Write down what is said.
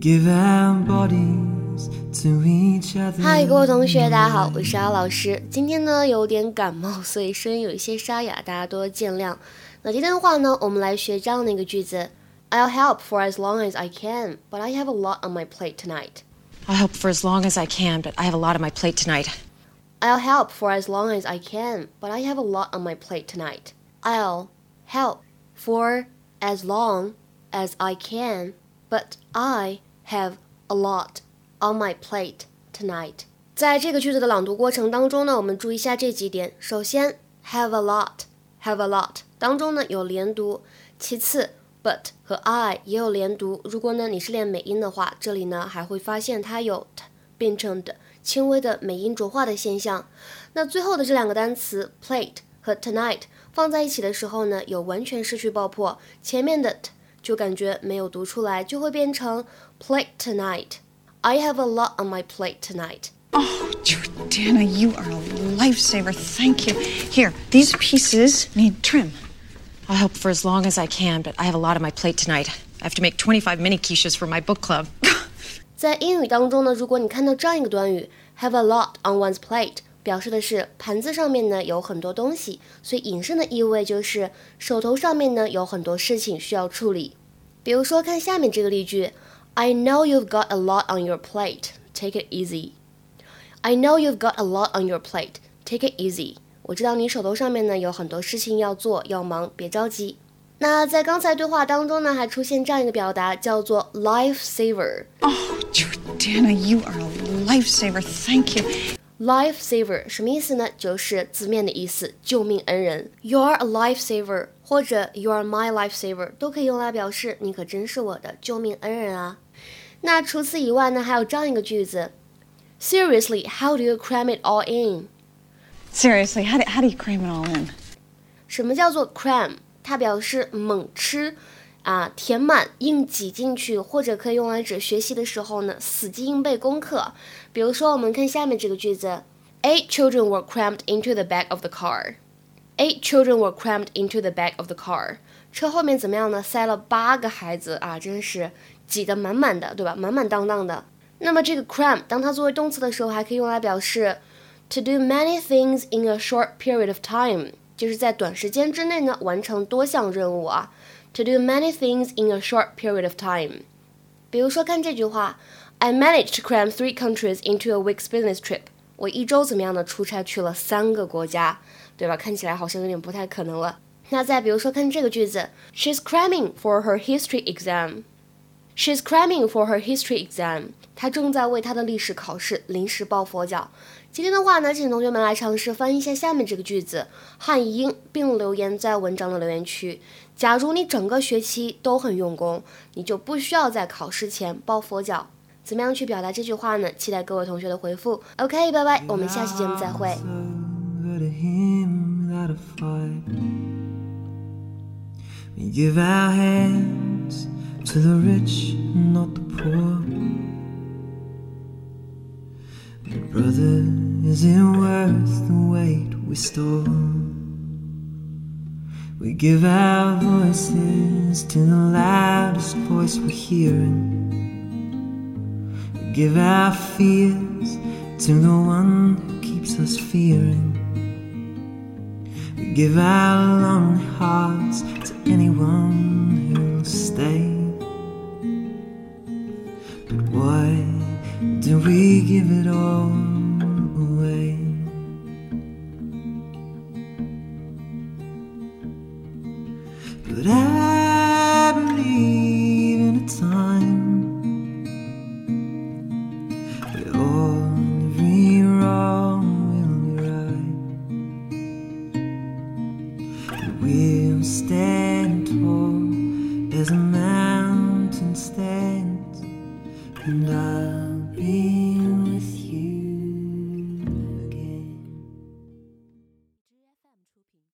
We give our bodies to each other. 嗨，各位同学，大家好，我是阿老师。今天呢有点感冒，所以声音有一些沙哑，大家多见谅。那今天的话呢，我们来学这样的一个句子：I'll help for as long as I can, but I have a lot on my plate tonight. I'll help for as long as I can, but I have a lot on my plate tonight. I'll help for as long as I can, but I have a lot on my plate tonight. I'll help for as long as I can, but I have a lot on my plate tonight. 在这个句子的朗读过程当中呢，我们注意一下这几点。首先，have a lot，have a lot 当中呢有连读。其次，but 和 I 也有连读。如果呢你是练美音的话，这里呢还会发现它有 t 变成的轻微的美音浊化的现象。那最后的这两个单词 plate 和 tonight 放在一起的时候呢，有完全失去爆破，前面的 t 就感觉没有读出来，就会变成 plate tonight。I have a lot on my plate tonight。Oh, Jordana, you are a lifesaver. Thank you. Here, these pieces need trim. I'll help for as long as I can, but I have a lot on my plate tonight. I have to make 25 mini quiches for my book club. 在英语当中呢，如果你看到这样一个短语 have a lot on one's plate， 表示的是盘子上面呢有很多东西，所以引申的意味就是手头上面呢有很多事情需要处理。比如说看下面这个例句：I know you've got a lot on your plate. Take it easy. I know you've got a lot on your plate. Take it easy. 我知道你手头上面呢有很多事情要做，要忙，别着急。那在刚才对话当中呢，还出现这样一个表达，叫做 life saver。Oh, Jordana, you are a lifesaver. Thank you. Life saver 什么意思呢？就是字面的意思，救命恩人。You're a life saver，或者 You're my life saver，都可以用来表示你可真是我的救命恩人啊。那除此以外呢，还有这样一个句子：Seriously, how do you cram it all in? Seriously, how do, how do you cram it all in? 什么叫做 cram？它表示猛吃啊，填满、硬挤进去，或者可以用来指学习的时候呢，死记硬背功课。比如说，我们看下面这个句子：Eight children were crammed into the back of the car. Eight children were crammed into the back of the car. 车后面怎么样呢？塞了八个孩子啊，真是挤得满满的，对吧？满满当当的。那么这个 cram 当它作为动词的时候，还可以用来表示 to do many things in a short period of time。就是在短时间之内呢完成多项任务啊 ，to do many things in a short period of time。比如说看这句话，I managed to cram three countries into a week's business trip。我一周怎么样的出差去了三个国家，对吧？看起来好像有点不太可能了。那再比如说看这个句子，She's cramming for her history exam。She's cramming for her history exam。 他正在为他的历史考试临时抱佛脚。今天的话呢，请同学们来尝试翻译一下下面这个句子，汉译英，并留言在文章的留言区。假如你整个学期都很用功，你就不需要在考试前抱佛脚。怎么样去表达这句话呢？期待各位同学的回复。OK，拜拜，我们下期节目再会。Brother, is it worth the weight we store? We give our voices to the loudest voice we're hearing. We give our fears to the one who keeps us fearing. We give our lonely hearts to anyone who'll stay. But why do we give it all? I believe in a time every wrong will be right. And we'll stand tall as a mountain stands, and I.